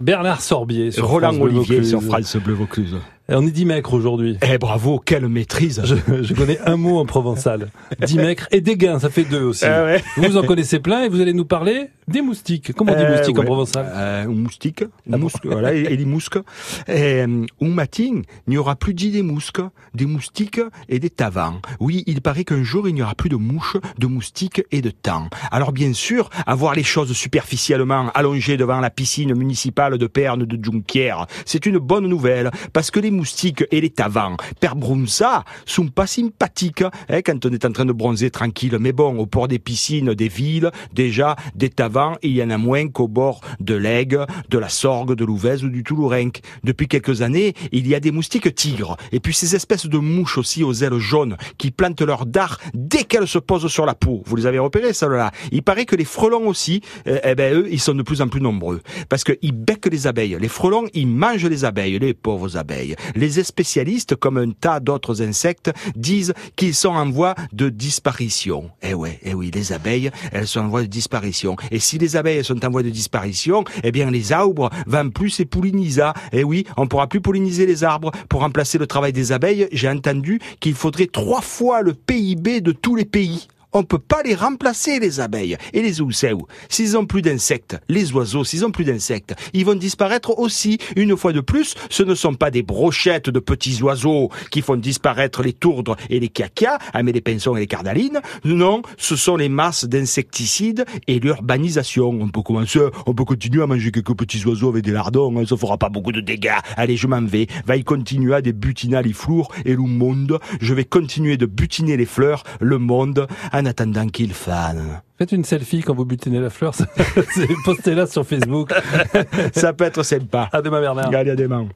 Bernard Sorbier sur Roland France Olivier sur France Bleu Vaucluse. Et on est 10 mètres aujourd'hui. Eh bravo, quelle maîtrise Je, je connais un mot en provençal. 10 mètres et des gains, ça fait deux aussi. Ah ouais. Vous en connaissez plein et vous allez nous parler des moustiques. Comment on dit Euh, moustique en ouais. provençal Euh, moustique, mousque, voilà, et, des mousques. Et, euh, un matin, il n'y aura plus dit des mousques, des moustiques et des tavans. Oui, il paraît qu'un jour, il n'y aura plus de mouches, de moustiques et de temps. Alors bien sûr, avoir les choses superficiellement allongées devant la piscine municipale de Perne de Junquière, c'est une bonne nouvelle, parce que les moustiques et les tavans, per brunza, sont pas sympathiques hein, quand on est en train de bronzer tranquille. Mais bon, au port des piscines des villes, déjà, des tavans, il y en a moins qu'au bord de l'Aigue, de la Sorgue, de l'Ouvèze ou du Toulourenc. Depuis quelques années, il y a des moustiques tigres, et puis ces espèces de mouches aussi aux ailes jaunes, qui plantent leur dard dès qu'elles se posent sur la peau. Vous les avez repérées, celles-là Il paraît que les frelons aussi, euh, eh ben eux, ils sont de plus en plus nombreux, parce qu'ils becquent les abeilles. Les frelons, ils mangent les abeilles, les pauvres abeilles. Les spécialistes, comme un tas d'autres insectes, disent qu'ils sont en voie de disparition. Eh ouais, eh oui, les abeilles, elles sont en voie de disparition. Si les abeilles sont en voie de disparition, eh bien les arbres vont plus se polliniser. Eh oui, on pourra plus polliniser les arbres. Pour remplacer le travail des abeilles, j'ai entendu qu'il faudrait trois fois le PIB de tous les pays. On peut pas les remplacer, les abeilles. Et les ousseaux, s'ils ont plus d'insectes, les oiseaux, s'ils ont plus d'insectes, ils vont disparaître aussi. Une fois de plus, ce ne sont pas des brochettes de petits oiseaux qui font disparaître les tourdres et les cacas, ah, mais les pinsons et les cardalines. Non, ce sont les masses d'insecticides et l'urbanisation. On peut commencer, on peut continuer à manger quelques petits oiseaux avec des lardons, hein, ça fera pas beaucoup de dégâts. Allez, je m'en vais. Va y continuer à des butiner les flours et le monde. Je vais continuer de butiner les fleurs, le monde, attendant qu'il fane. Faites une selfie quand vous butinez la fleur. Postez-la sur Facebook. Ça peut être sympa. À demain Bernard. Allez, à demain.